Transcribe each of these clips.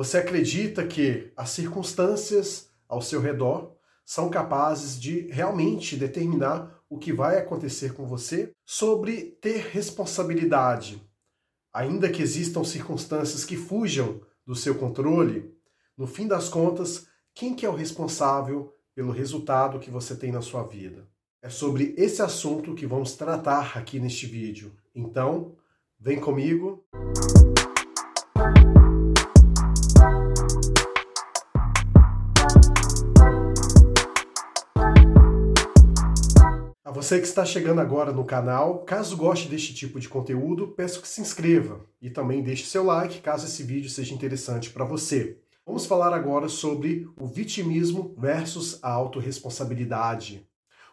Você acredita que as circunstâncias ao seu redor são capazes de realmente determinar o que vai acontecer com você? Sobre ter responsabilidade. Ainda que existam circunstâncias que fujam do seu controle, no fim das contas, quem que é o responsável pelo resultado que você tem na sua vida? É sobre esse assunto que vamos tratar aqui neste vídeo. Então, vem comigo. A você que está chegando agora no canal, caso goste deste tipo de conteúdo, peço que se inscreva e também deixe seu like caso esse vídeo seja interessante para você. Vamos falar agora sobre o vitimismo versus a autorresponsabilidade.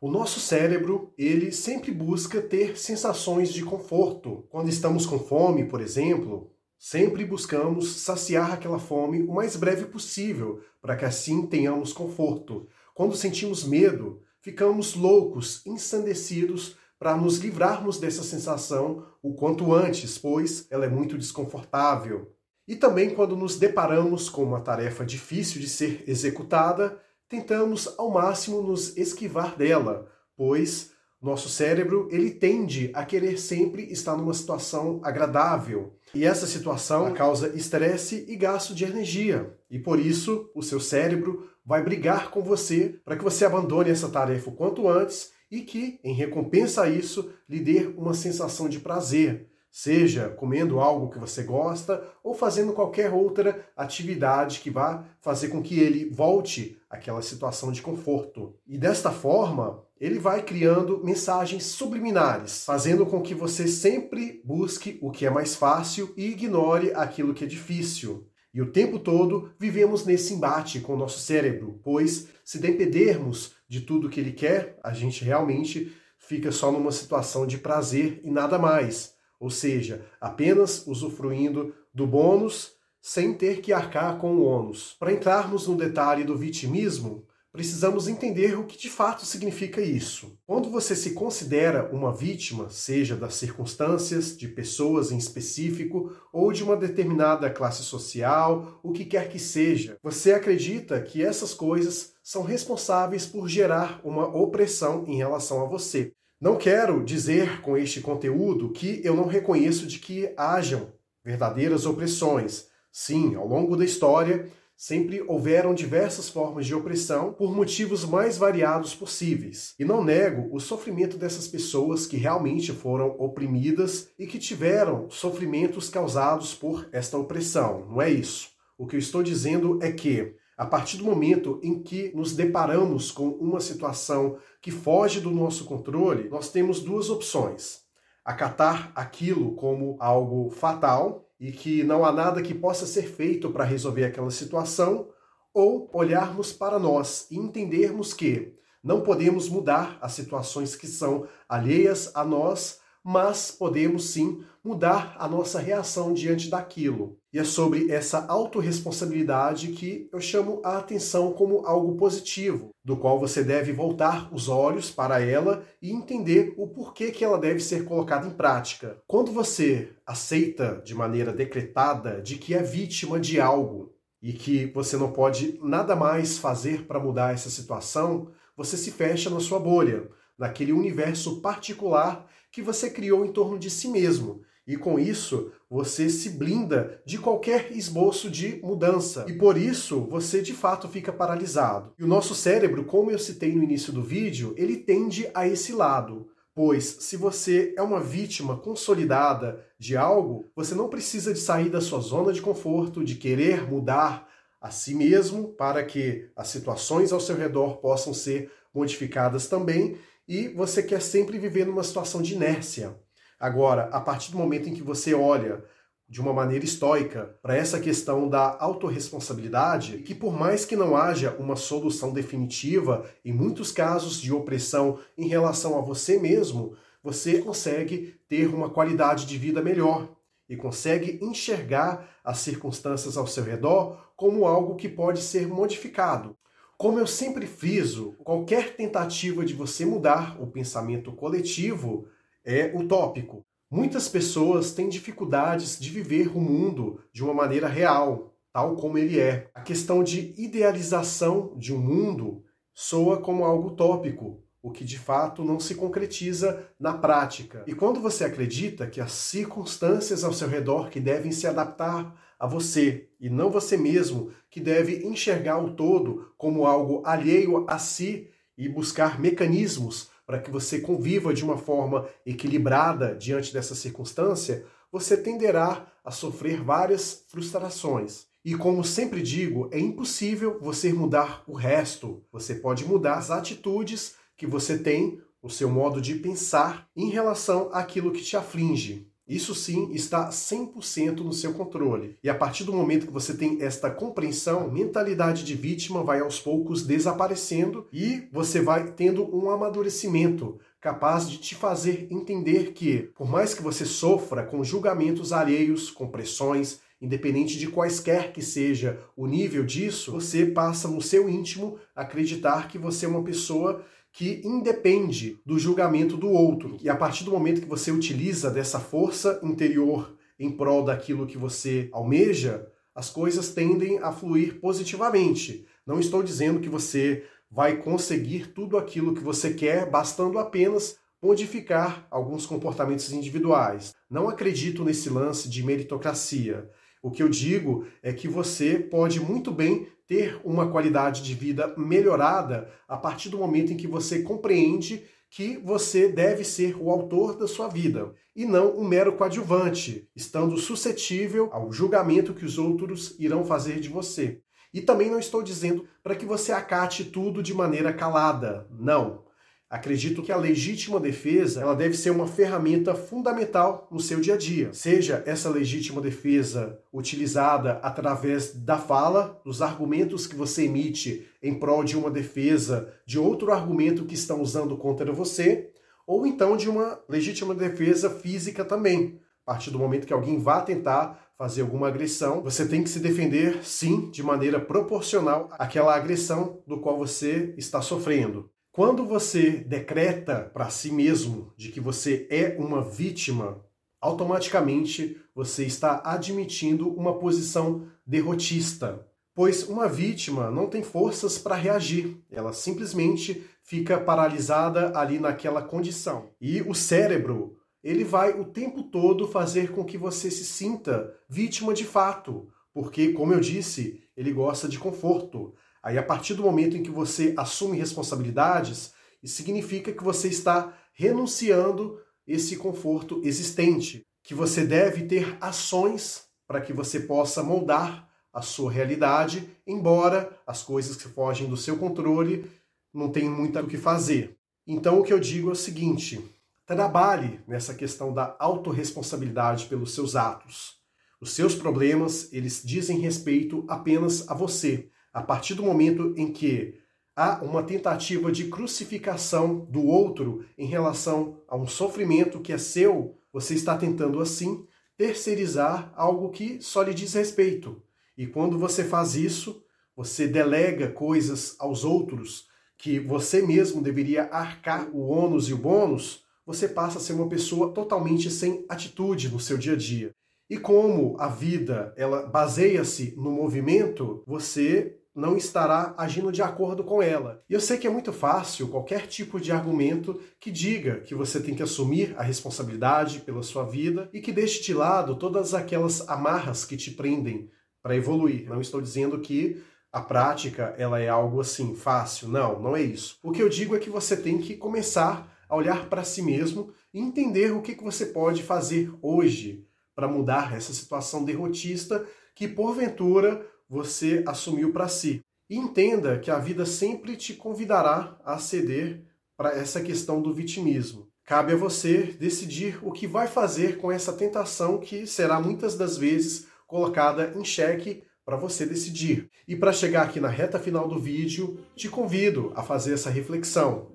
O nosso cérebro, ele sempre busca ter sensações de conforto. Quando estamos com fome, por exemplo, sempre buscamos saciar aquela fome o mais breve possível, para que assim tenhamos conforto. Quando sentimos medo, ficamos loucos, ensandecidos para nos livrarmos dessa sensação o quanto antes, pois ela é muito desconfortável. E também quando nos deparamos com uma tarefa difícil de ser executada, tentamos ao máximo nos esquivar dela, pois nosso cérebro ele tende a querer sempre estar numa situação agradável. E essa situação causa estresse e gasto de energia. E por isso, o seu cérebro vai brigar com você para que você abandone essa tarefa o quanto antes e que, em recompensa a isso, lhe dê uma sensação de prazer, seja comendo algo que você gosta ou fazendo qualquer outra atividade que vá fazer com que ele volte àquela situação de conforto. E desta forma, ele vai criando mensagens subliminares, fazendo com que você sempre busque o que é mais fácil e ignore aquilo que é difícil. E o tempo todo vivemos nesse embate com o nosso cérebro, pois se dependermos de tudo que ele quer, a gente realmente fica só numa situação de prazer e nada mais. Ou seja, apenas usufruindo do bônus sem ter que arcar com o ônus. Para entrarmos no detalhe do vitimismo, precisamos entender o que de fato significa isso. Quando você se considera uma vítima, seja das circunstâncias, de pessoas em específico ou de uma determinada classe social, o que quer que seja, você acredita que essas coisas são responsáveis por gerar uma opressão em relação a você. Não quero dizer com este conteúdo que eu não reconheço de que hajam verdadeiras opressões. Sim, ao longo da história, sempre houveram diversas formas de opressão por motivos mais variados possíveis. E não nego o sofrimento dessas pessoas que realmente foram oprimidas e que tiveram sofrimentos causados por esta opressão. Não é isso. O que eu estou dizendo é que, a partir do momento em que nos deparamos com uma situação que foge do nosso controle, nós temos duas opções: acatar aquilo como algo fatal e que não há nada que possa ser feito para resolver aquela situação, ou olharmos para nós e entendermos que não podemos mudar as situações que são alheias a nós, mas podemos sim mudar a nossa reação diante daquilo. E é sobre essa autorresponsabilidade que eu chamo a atenção como algo positivo, do qual você deve voltar os olhos para ela e entender o porquê que ela deve ser colocada em prática. Quando você aceita de maneira decretada de que é vítima de algo e que você não pode nada mais fazer para mudar essa situação, você se fecha na sua bolha, naquele universo particular que você criou em torno de si mesmo. E com isso, você se blinda de qualquer esboço de mudança. E por isso, você de fato fica paralisado. E o nosso cérebro, como eu citei no início do vídeo, ele tende a esse lado. Pois se você é uma vítima consolidada de algo, você não precisa de sair da sua zona de conforto, de querer mudar a si mesmo para que as situações ao seu redor possam ser modificadas também e você quer sempre viver numa situação de inércia. Agora, a partir do momento em que você olha de uma maneira estoica para essa questão da autorresponsabilidade, que por mais que não haja uma solução definitiva, em muitos casos de opressão em relação a você mesmo, você consegue ter uma qualidade de vida melhor e consegue enxergar as circunstâncias ao seu redor como algo que pode ser modificado. Como eu sempre friso, qualquer tentativa de você mudar o pensamento coletivo é utópico. Muitas pessoas têm dificuldades de viver o mundo de uma maneira real. tal como ele é. A questão de idealização de um mundo soa como algo utópico, o que de fato não se concretiza na prática. E quando você acredita que as circunstâncias ao seu redor que devem se adaptar a você e não você mesmo, que deve enxergar o todo como algo alheio a si e buscar mecanismos para que você conviva de uma forma equilibrada diante dessa circunstância, você tenderá a sofrer várias frustrações. E como sempre digo, é impossível você mudar o resto. Você pode mudar as atitudes que você tem, o seu modo de pensar em relação àquilo que te aflige. Isso sim está 100% no seu controle. E a partir do momento que você tem esta compreensão, a mentalidade de vítima vai aos poucos desaparecendo e você vai tendo um amadurecimento capaz de te fazer entender que, por mais que você sofra com julgamentos alheios, com pressões, independente de quaisquer que seja o nível disso, você passa no seu íntimo acreditar que você é uma pessoa que independe do julgamento do outro. E a partir do momento que você utiliza dessa força interior em prol daquilo que você almeja, as coisas tendem a fluir positivamente. Não estou dizendo que você vai conseguir tudo aquilo que você quer, bastando apenas modificar alguns comportamentos individuais. Não acredito nesse lance de meritocracia. O que eu digo é que você pode muito bem ter uma qualidade de vida melhorada a partir do momento em que você compreende que você deve ser o autor da sua vida e não um mero coadjuvante, estando suscetível ao julgamento que os outros irão fazer de você. E também não estou dizendo para que você acate tudo de maneira calada. Não. Acredito que a legítima defesa ela deve ser uma ferramenta fundamental no seu dia a dia. Seja essa legítima defesa utilizada através da fala, dos argumentos que você emite em prol de uma defesa de outro argumento que estão usando contra você, ou então de uma legítima defesa física também. A partir do momento que alguém vá tentar fazer alguma agressão, você tem que se defender, sim, de maneira proporcional àquela agressão do qual você está sofrendo. Quando você decreta para si mesmo de que você é uma vítima, automaticamente você está admitindo uma posição derrotista. Pois uma vítima não tem forças para reagir, ela simplesmente fica paralisada ali naquela condição. E o cérebro, ele vai o tempo todo fazer com que você se sinta vítima de fato, porque, como eu disse, ele gosta de conforto. Aí, a partir do momento em que você assume responsabilidades, isso significa que você está renunciando esse conforto existente, que você deve ter ações para que você possa moldar a sua realidade, embora as coisas que fogem do seu controle não tenham muito o que fazer. Então, o que eu digo é o seguinte: trabalhe nessa questão da autorresponsabilidade pelos seus atos. Os seus problemas, eles dizem respeito apenas a você a partir do momento em que há uma tentativa de crucificação do outro em relação a um sofrimento que é seu, você está tentando assim terceirizar algo que só lhe diz respeito. E quando você faz isso, você delega coisas aos outros que você mesmo deveria arcar o ônus e o bônus, você passa a ser uma pessoa totalmente sem atitude no seu dia a dia. E como a vida ela baseia-se no movimento, você não estará agindo de acordo com ela. E eu sei que é muito fácil qualquer tipo de argumento que diga que você tem que assumir a responsabilidade pela sua vida e que deixe de lado todas aquelas amarras que te prendem para evoluir. Não estou dizendo que a prática ela é algo assim fácil, não, não é isso. O que eu digo é que você tem que começar a olhar para si mesmo e entender o que, que você pode fazer hoje para mudar essa situação derrotista que porventura você assumiu para si. E entenda que a vida sempre te convidará a ceder para essa questão do vitimismo. Cabe a você decidir o que vai fazer com essa tentação que será muitas das vezes colocada em xeque para você decidir. E para chegar aqui na reta final do vídeo, te convido a fazer essa reflexão.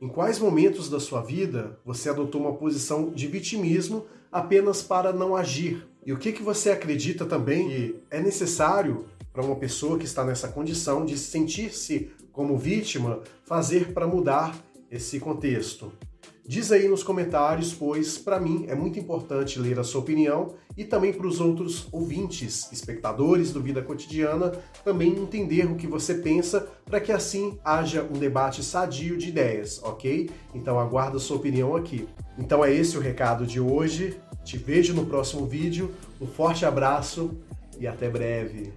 Em quais momentos da sua vida você adotou uma posição de vitimismo apenas para não agir? E o que, que você acredita também que é necessário para uma pessoa que está nessa condição de sentir-se como vítima fazer para mudar esse contexto. Diz aí nos comentários, pois para mim é muito importante ler a sua opinião e também para os outros ouvintes, espectadores do Vida Cotidiana, também entender o que você pensa para que assim haja um debate sadio de ideias, ok? Então aguardo a sua opinião aqui. Então é esse o recado de hoje. Te vejo no próximo vídeo. Um forte abraço e até breve.